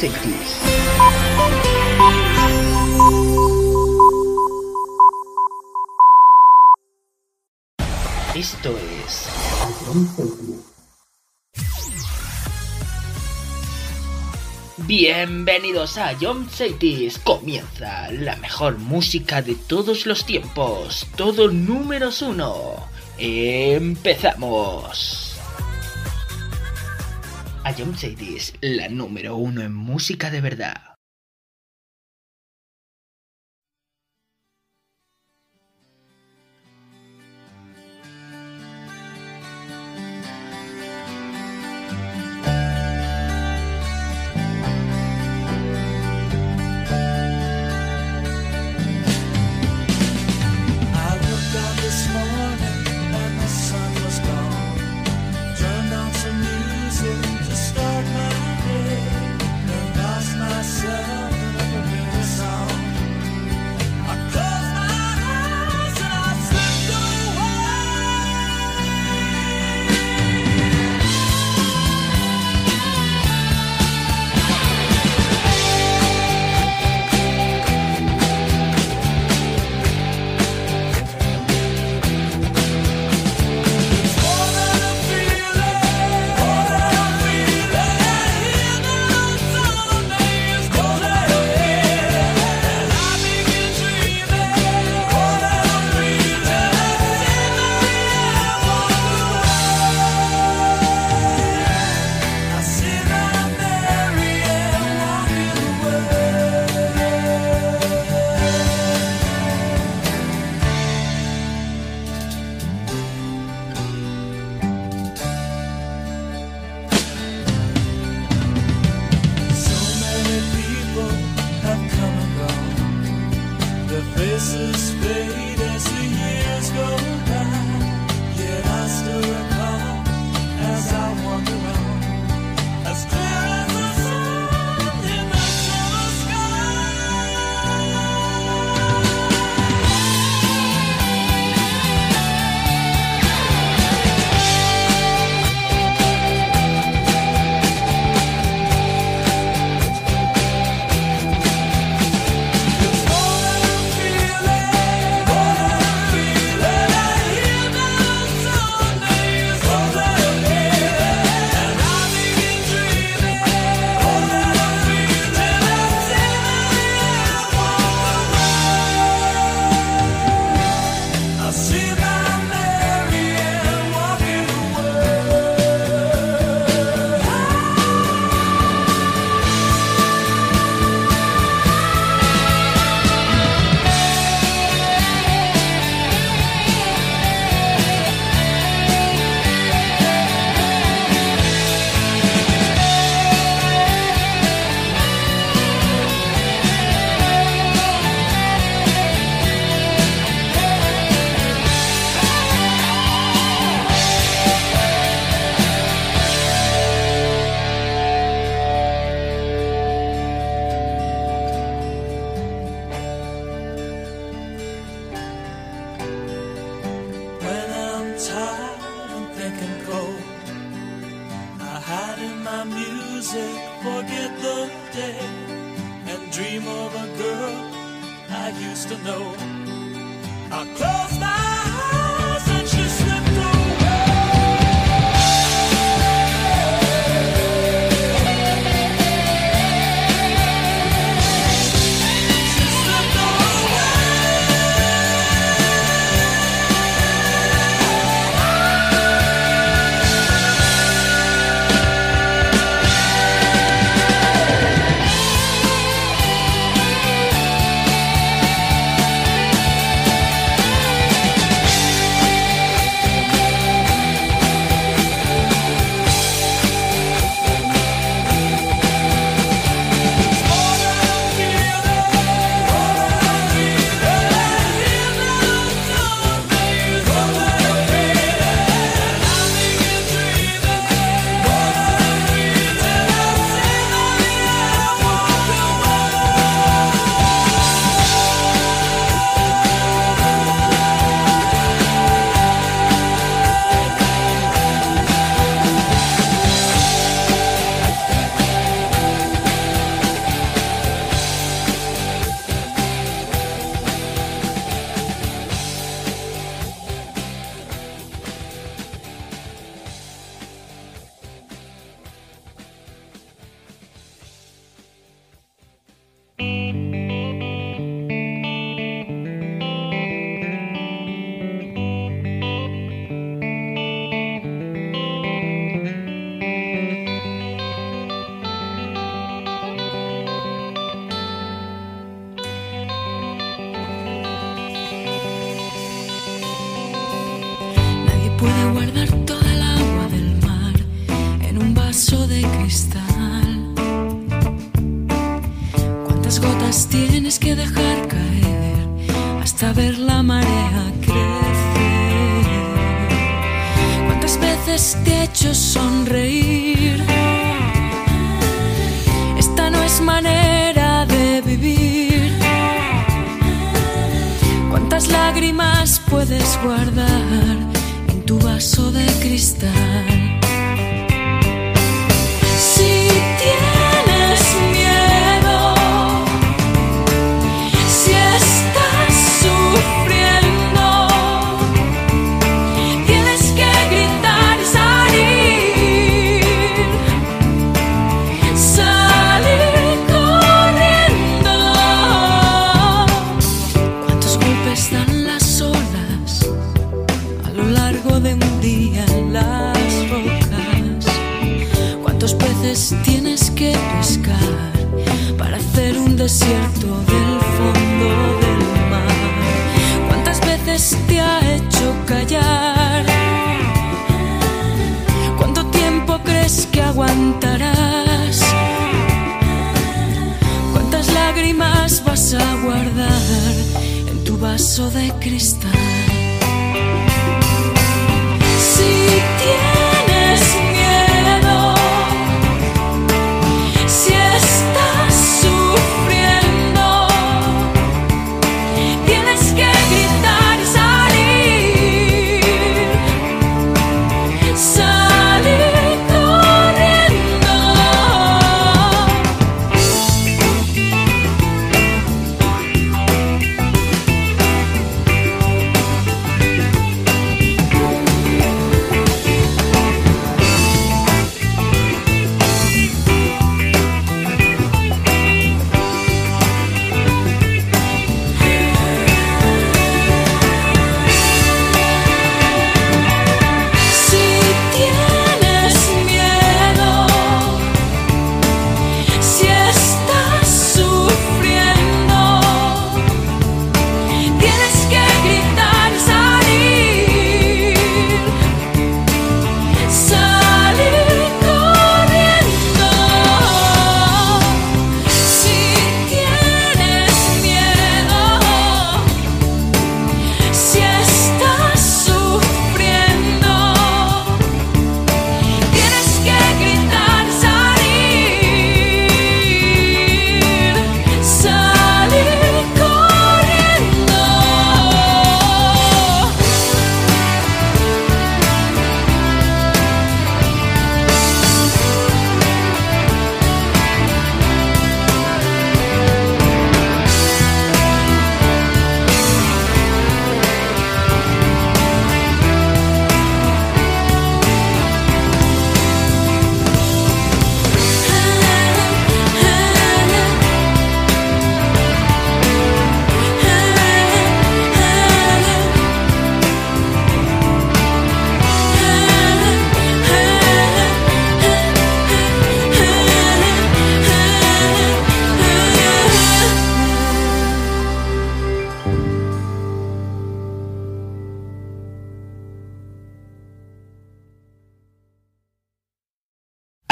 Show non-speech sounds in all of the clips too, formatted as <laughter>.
Esto es Bienvenidos a Jump Cities. Comienza la mejor música de todos los tiempos. Todo números uno. Empezamos. A Jump Cities, la número uno en música de verdad. I hide in my music, forget the day, and dream of a girl I used to know. I close.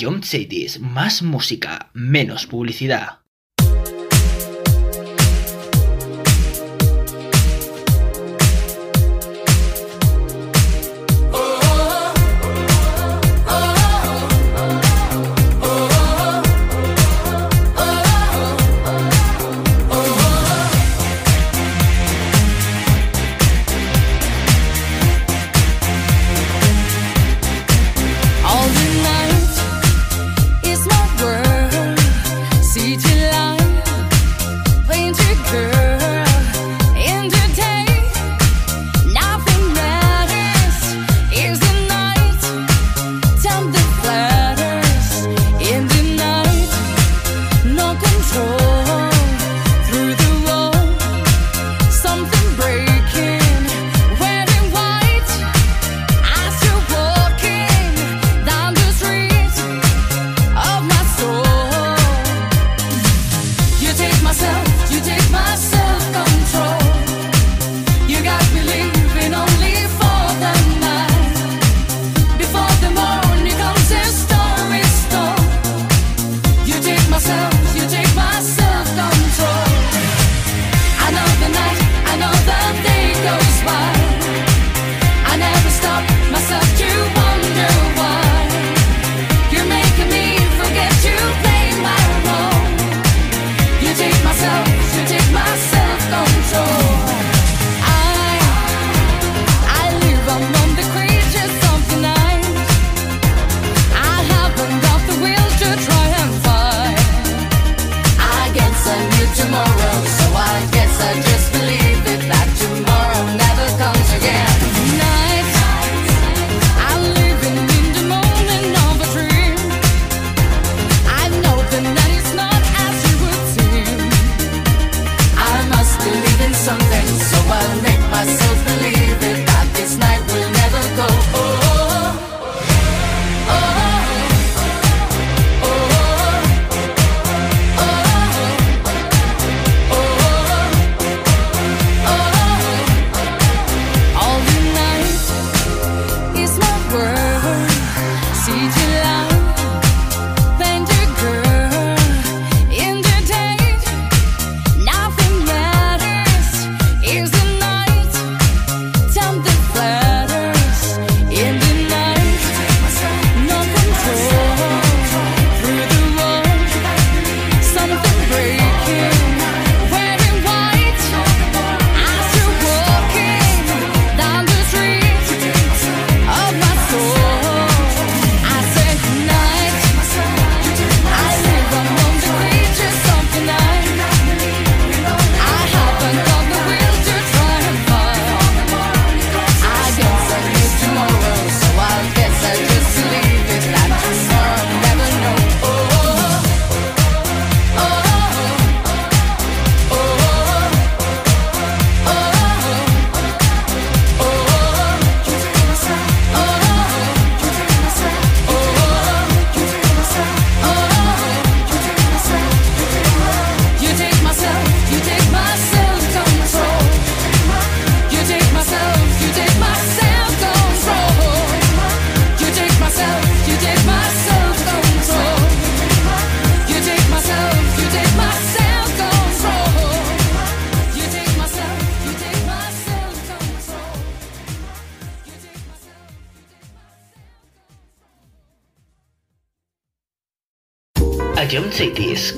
John Sadis, más música, menos publicidad.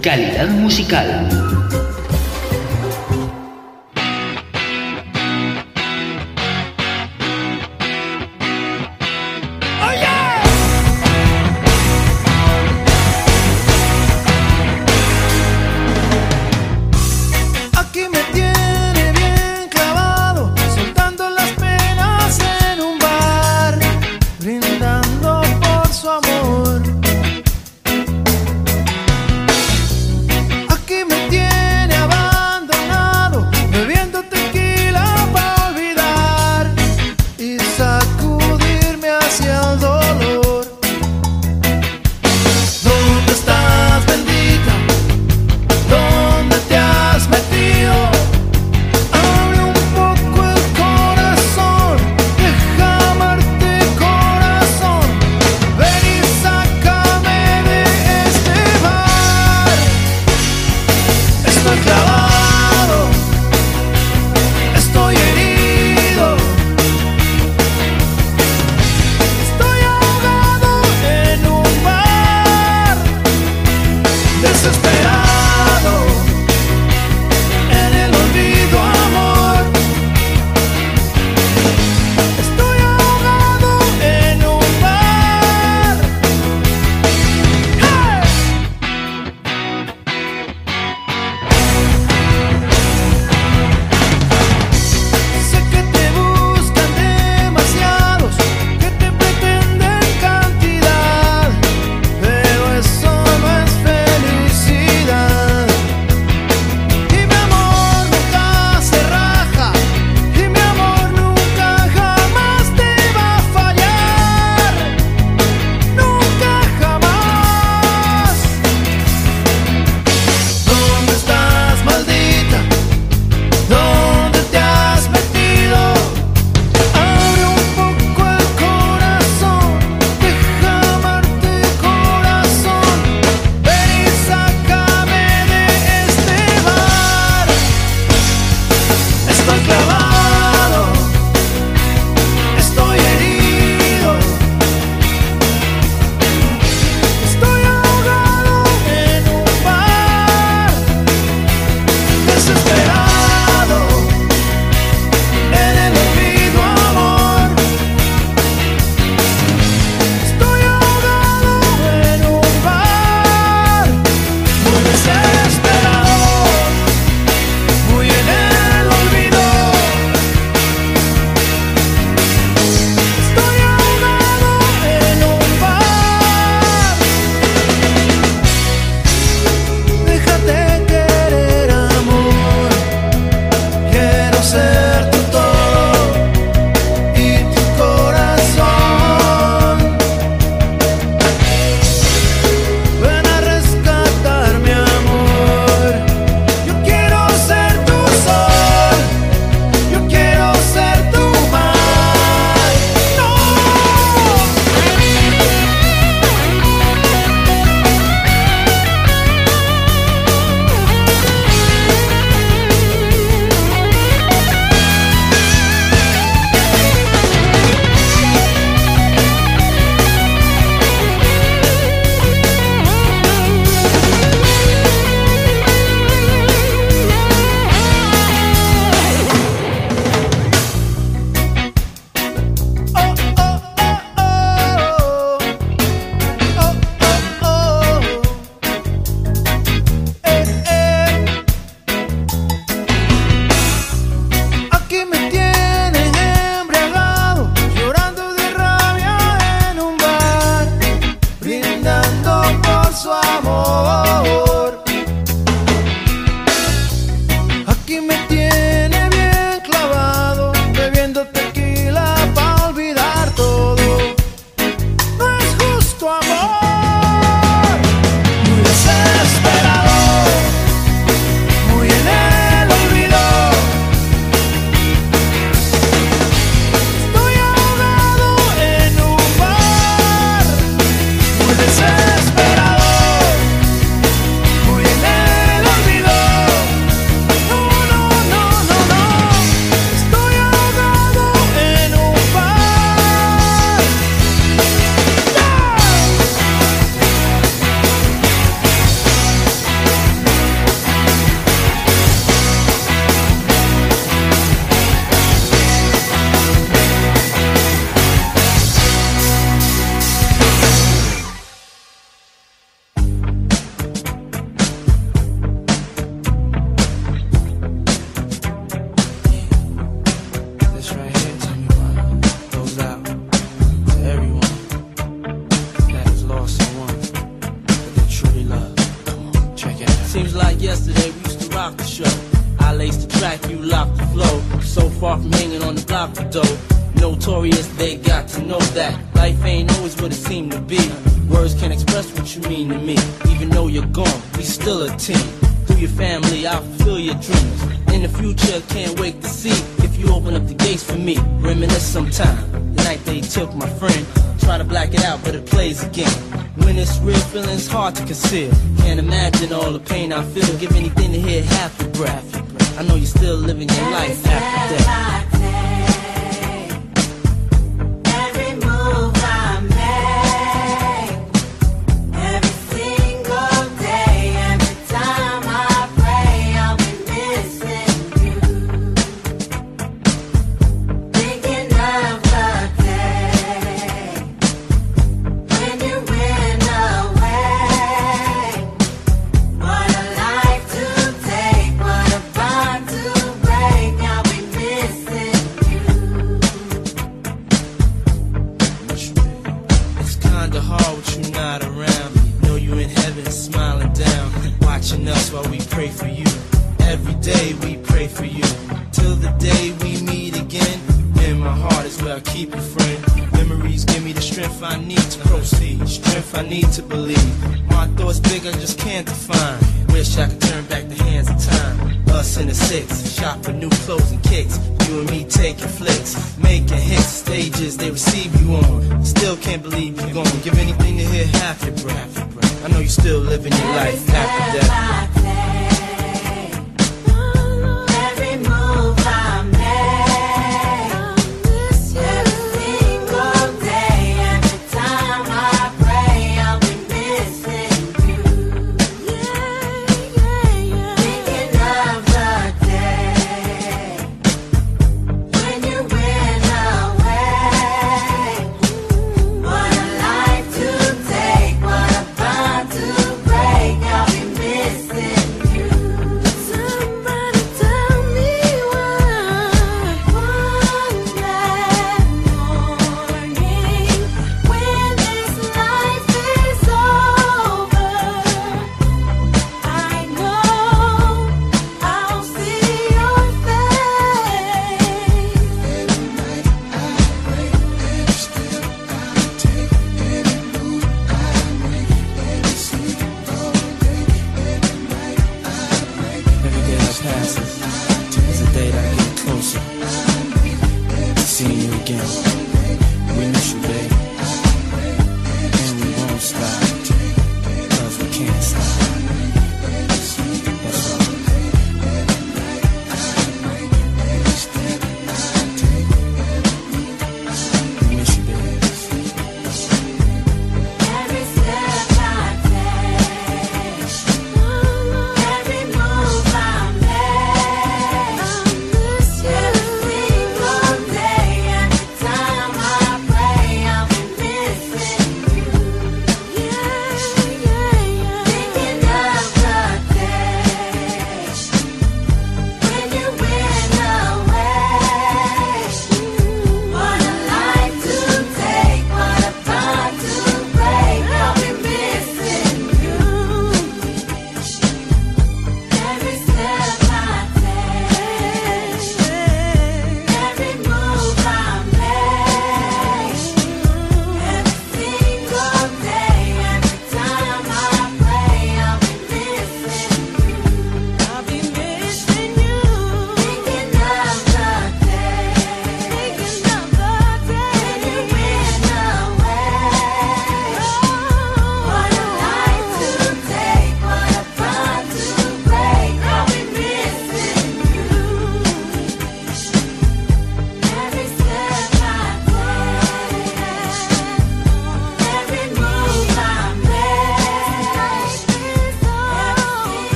Calidad musical.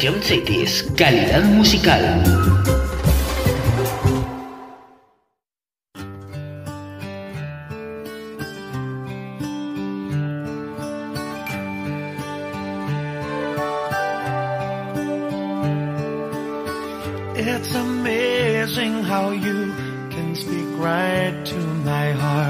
Calidad musical. It's amazing how you can speak right to my heart.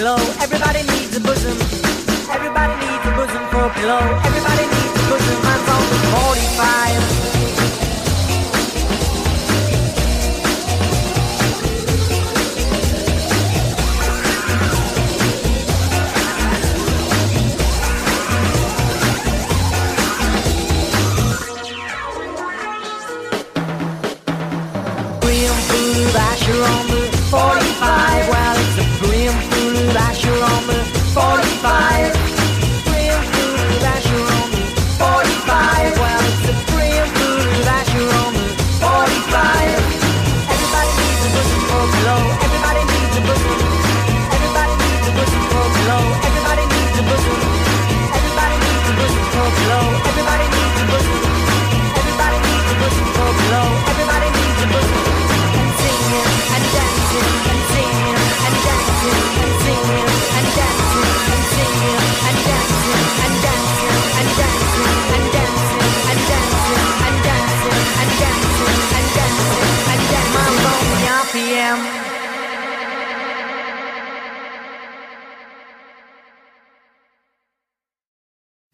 pillow. Everybody needs a bosom. Everybody needs a bosom for a pillow. Everybody needs a bosom. I'm on 45.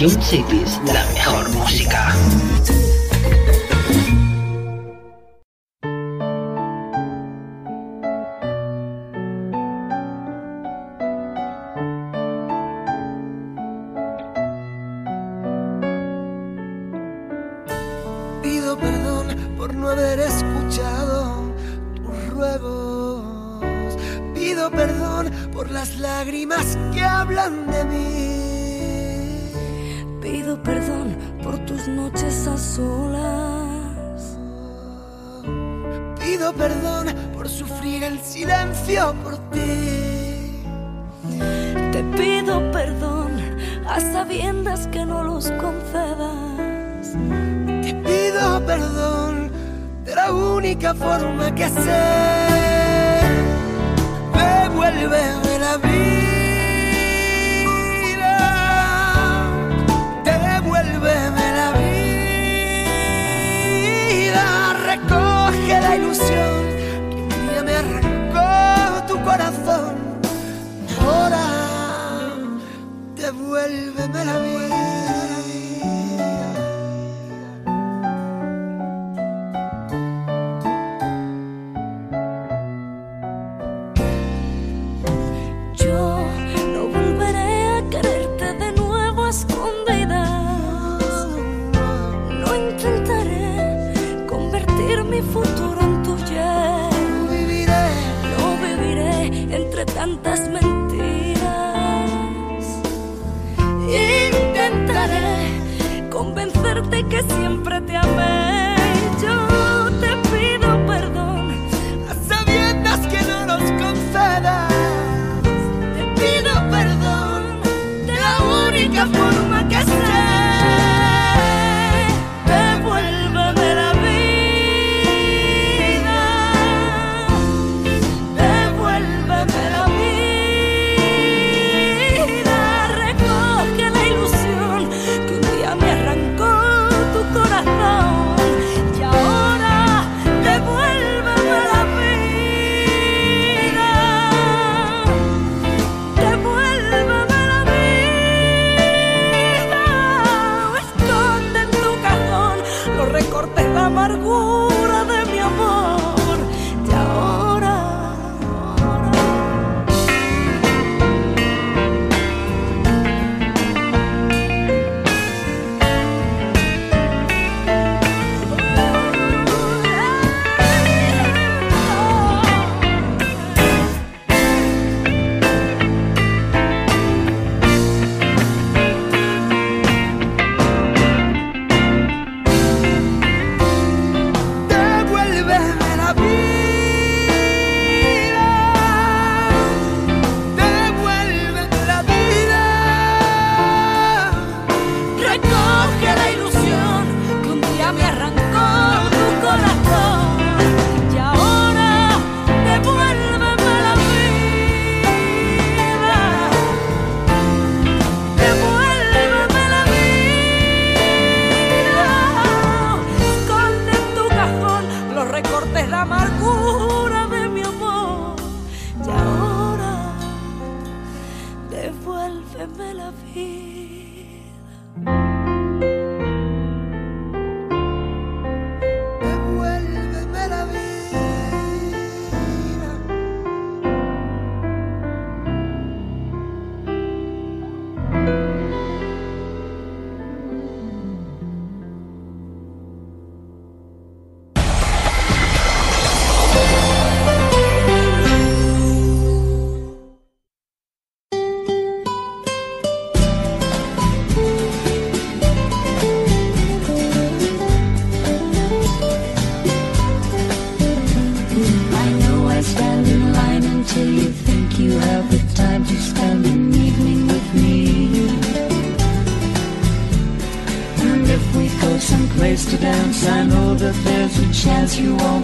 Ion Cities, la siempre te amé.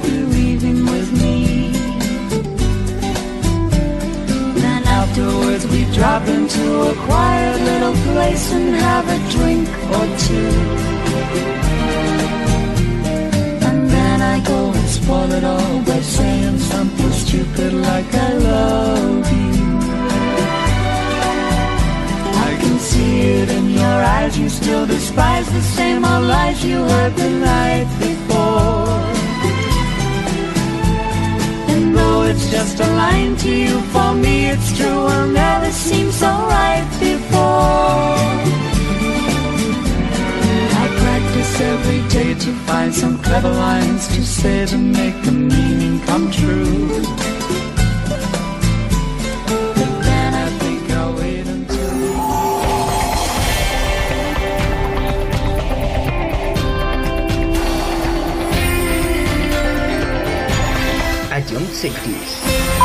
to 1960s. <laughs>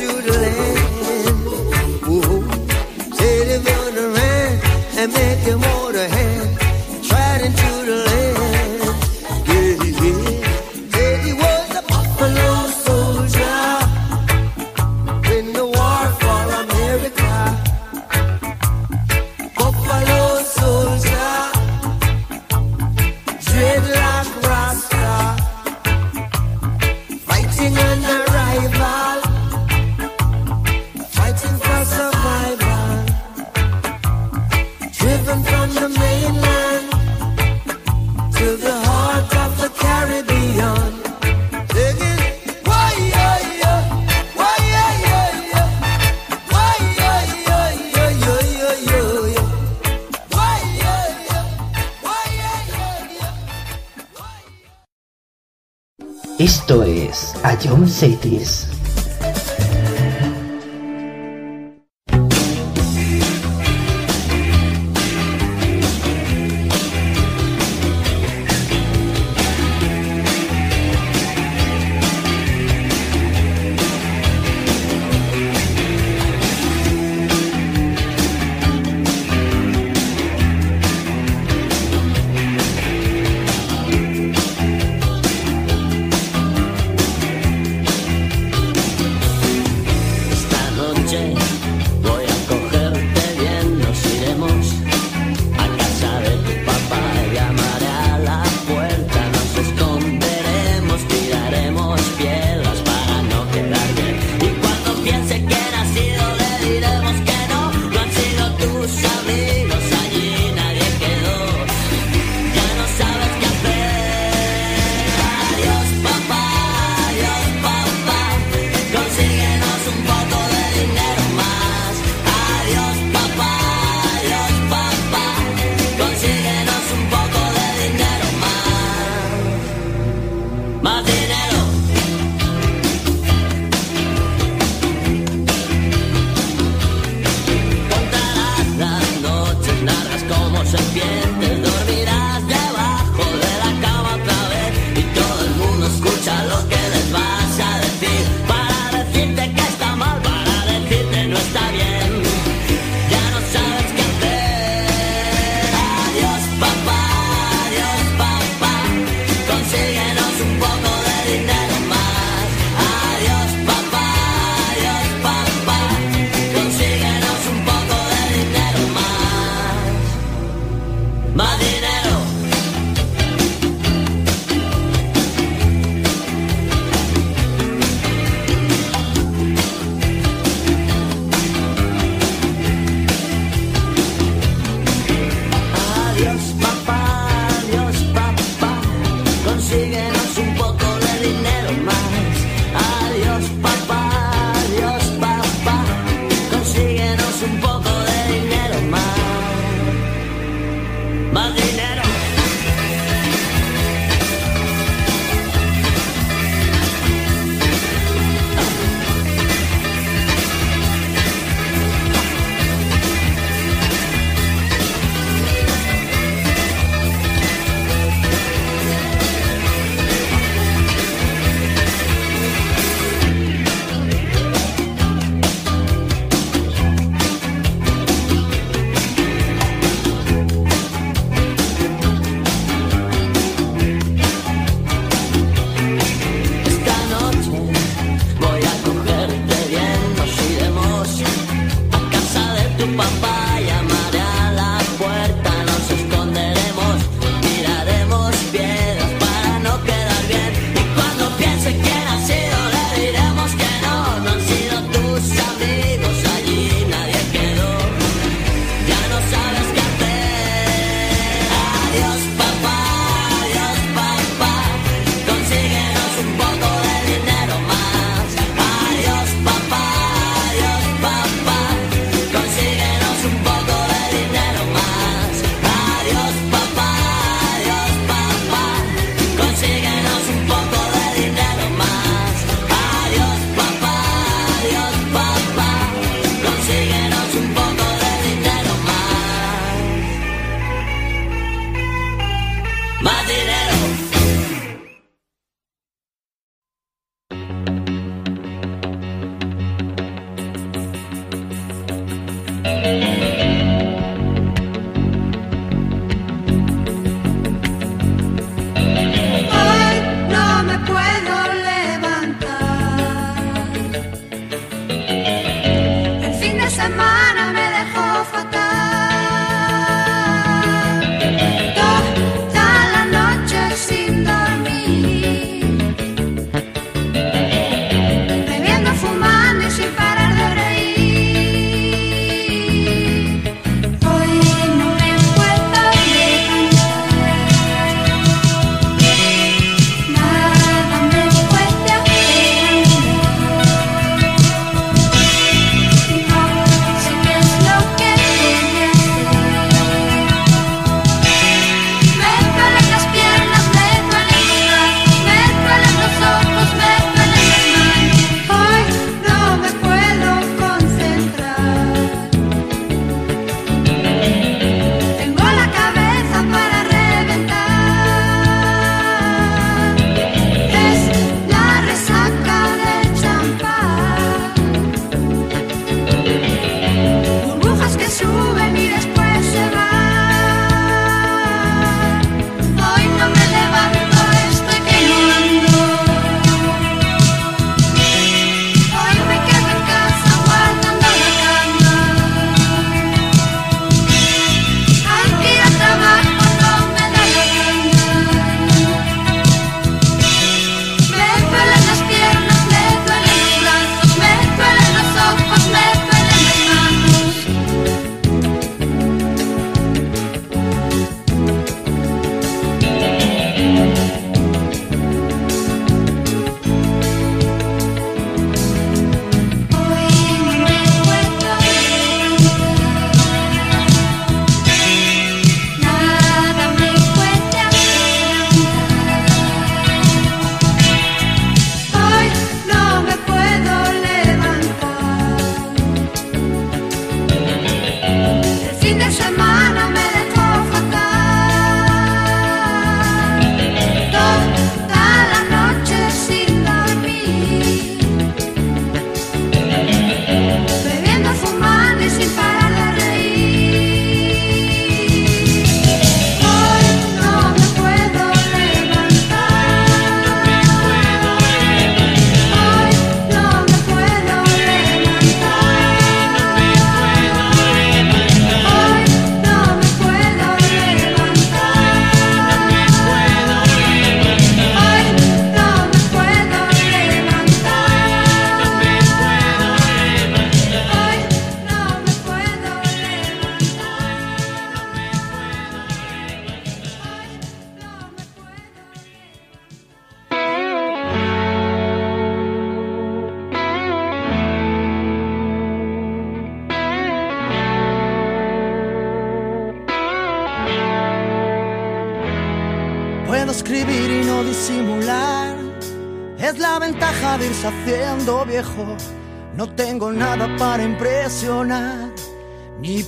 you to live. que eu não aceito isso.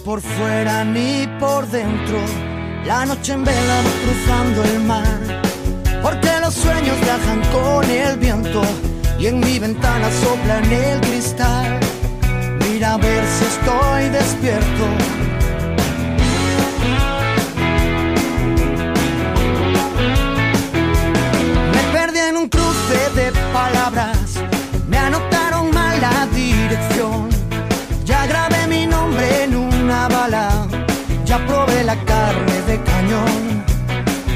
Por fuera ni por dentro. La noche en vela cruzando el mar, porque los sueños viajan con el viento y en mi ventana sopla en el cristal. Mira a ver si estoy despierto. Me perdí en un cruce de palabras, bala, ya probé la carne de cañón.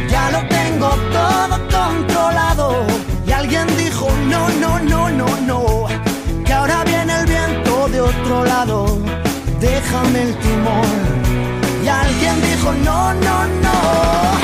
Ya lo tengo todo controlado. Y alguien dijo, no, no, no, no, no. Que ahora viene el viento de otro lado. Déjame el timón. Y alguien dijo, no, no, no.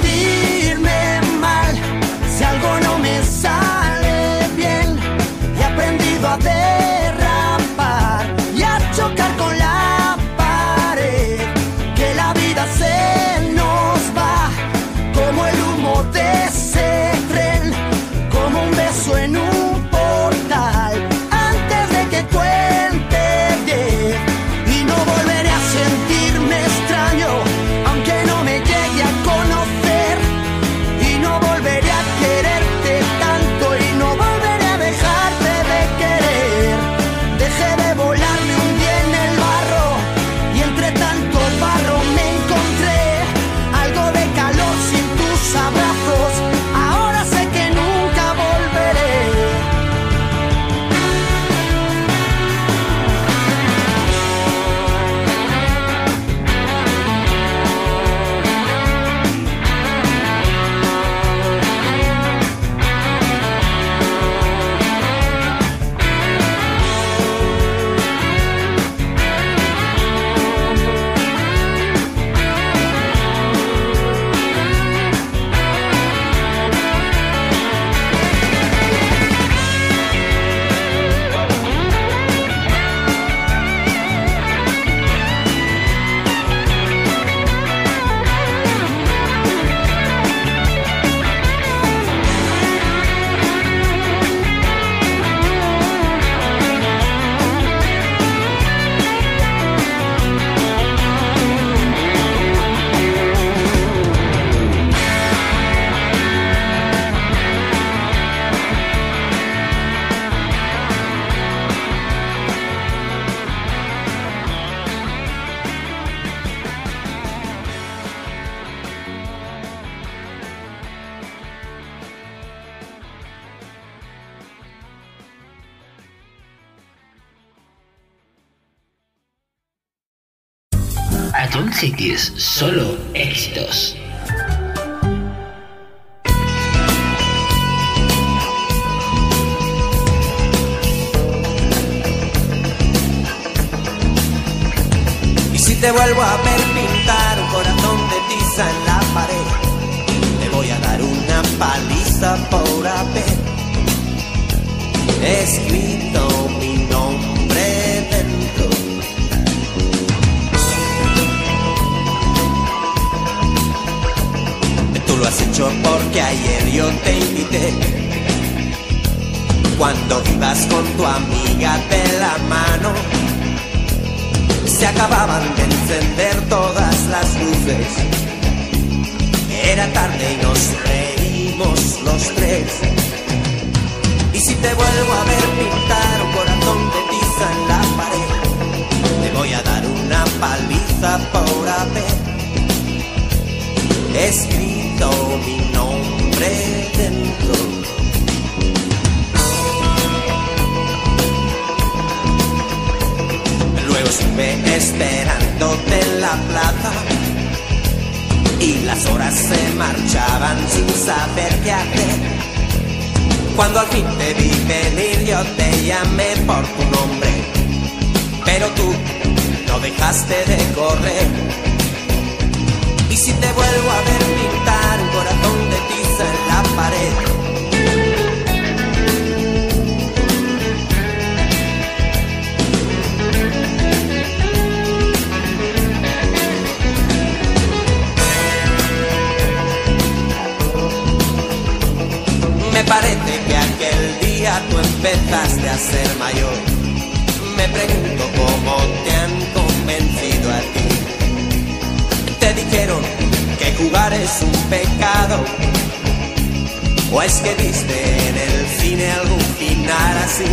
en el cine algún final así?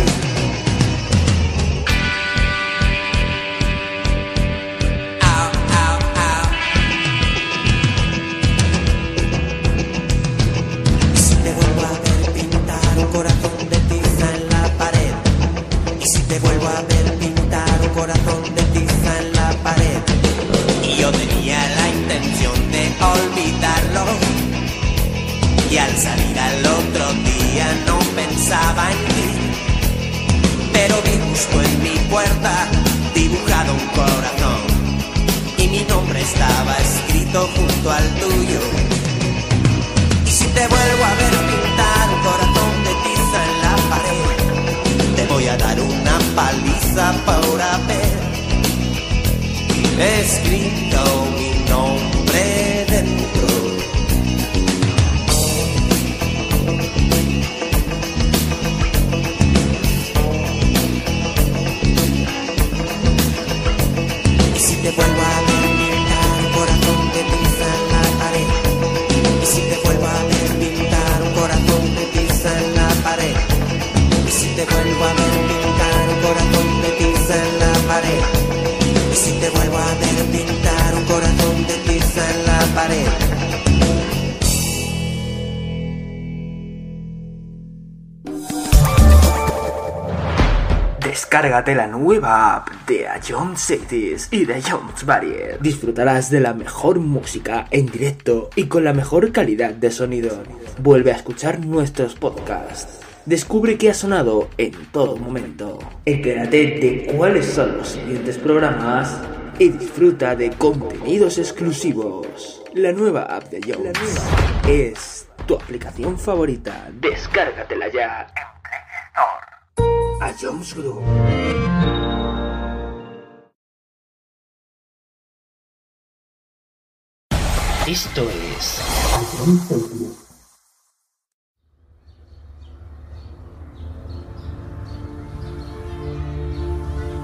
Si te vuelvo a ver pintar un corazón de tiza en la pared. Y si te vuelvo a ver pintar un corazón de tiza en la pared. Y yo tenía la intención de olvidarlo Y al salir al otro día no pensaba en ti Pero vi justo en mi puerta dibujado un corazón Y mi nombre estaba escrito junto al tuyo y si te vuelvo a ver pintar un corazón de tiza en la pared, te voy a dar una paliza por haber escrito mi nombre dentro. Vuelvo a ver pintar un corazón de tiza en la pared. Si te vuelvo a ver pintar un corazón de tiza en la pared. Descárgate la nueva app de John Cities y de Jones Barrier. Disfrutarás de la mejor música en directo y con la mejor calidad de sonido. Vuelve a escuchar nuestros podcasts. Descubre qué ha sonado en todo momento. Entérate de cuáles son los siguientes programas y disfruta de contenidos exclusivos. La nueva app de Jones es tu aplicación favorita. Descárgatela ya. A Jones Group. Esto es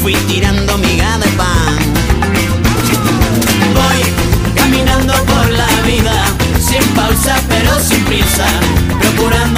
Fui tirando miga de pan. Voy caminando por la vida, sin pausa pero sin prisa, procurando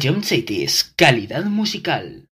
Ion Cities, calidad musical.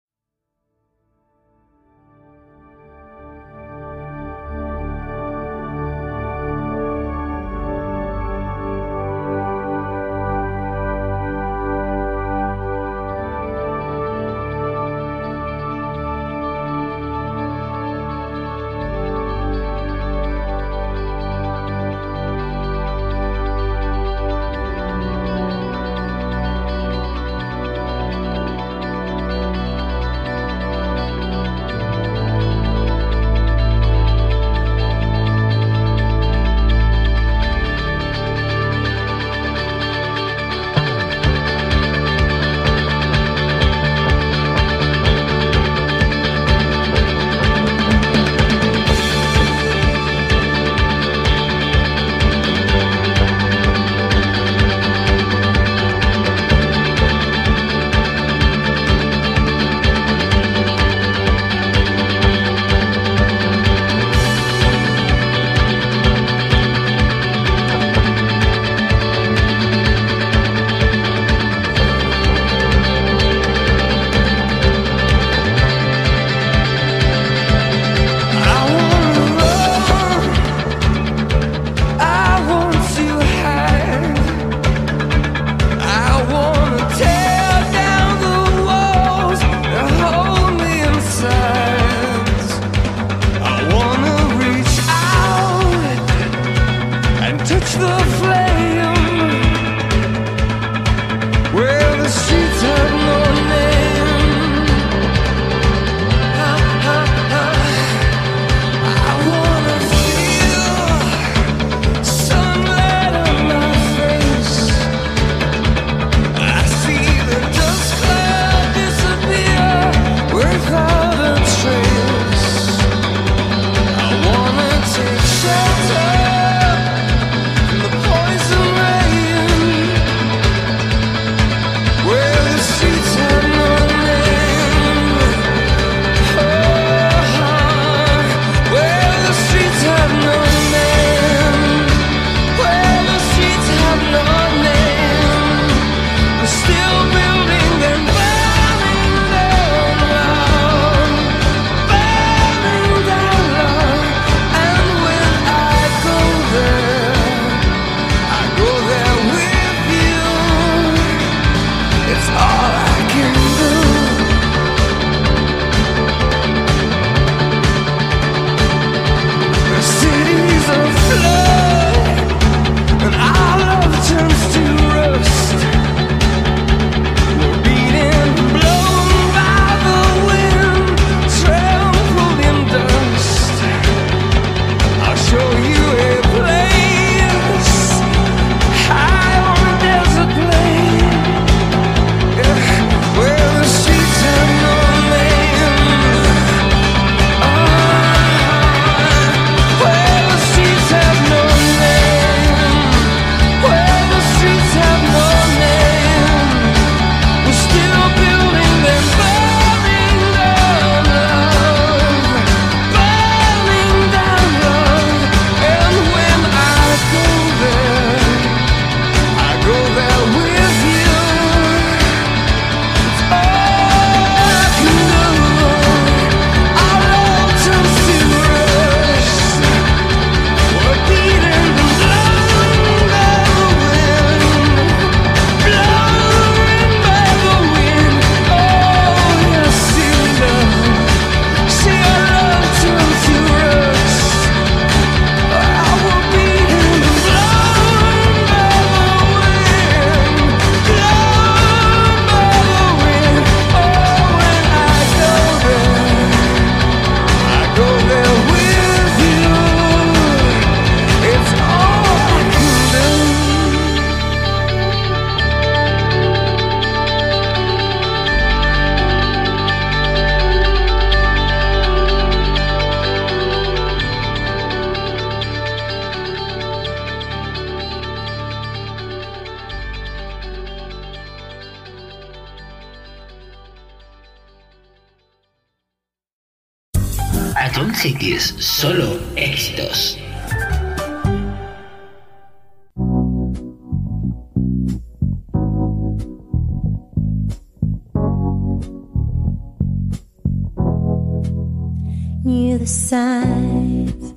knew the signs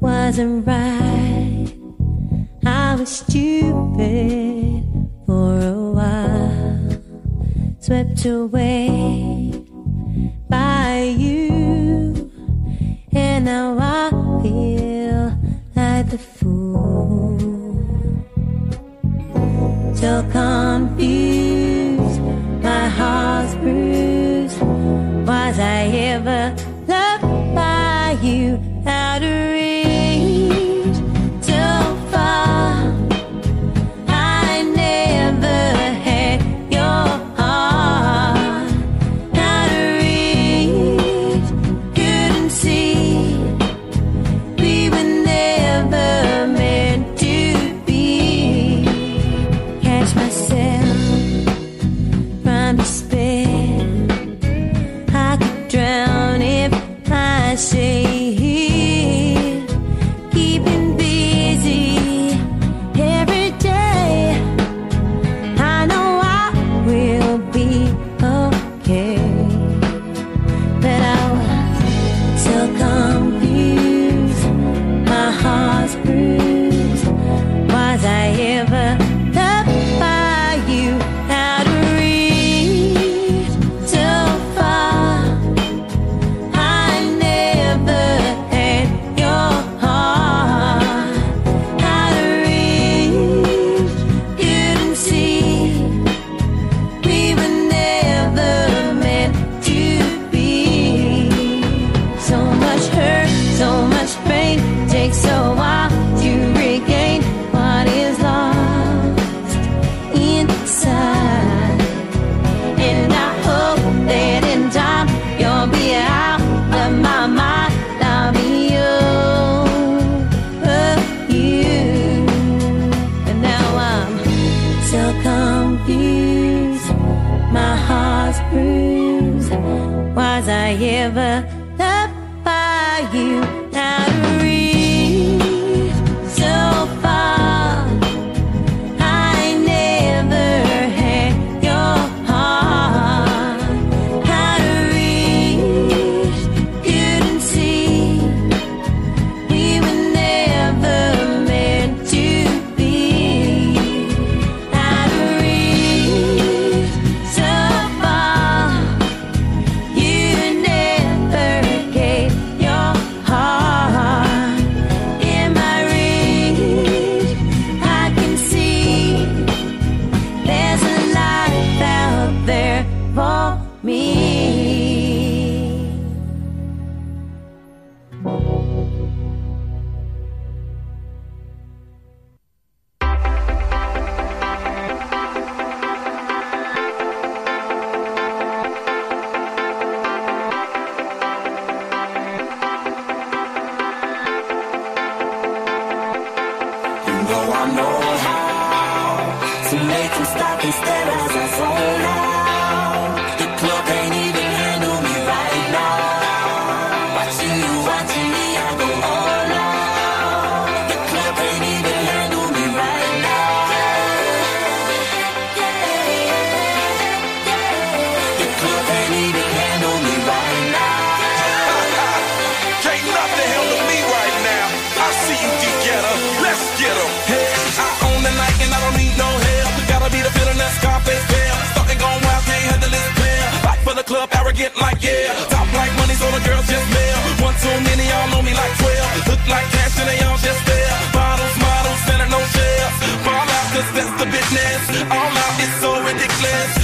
wasn't right. I was stupid for a while, swept away by you, and now I feel. just male. One too many, y'all know me like 12. Look like cash and they all just there. Bottles, models, selling no shelves. Ball out, cause that's the business. All out, it's so ridiculous.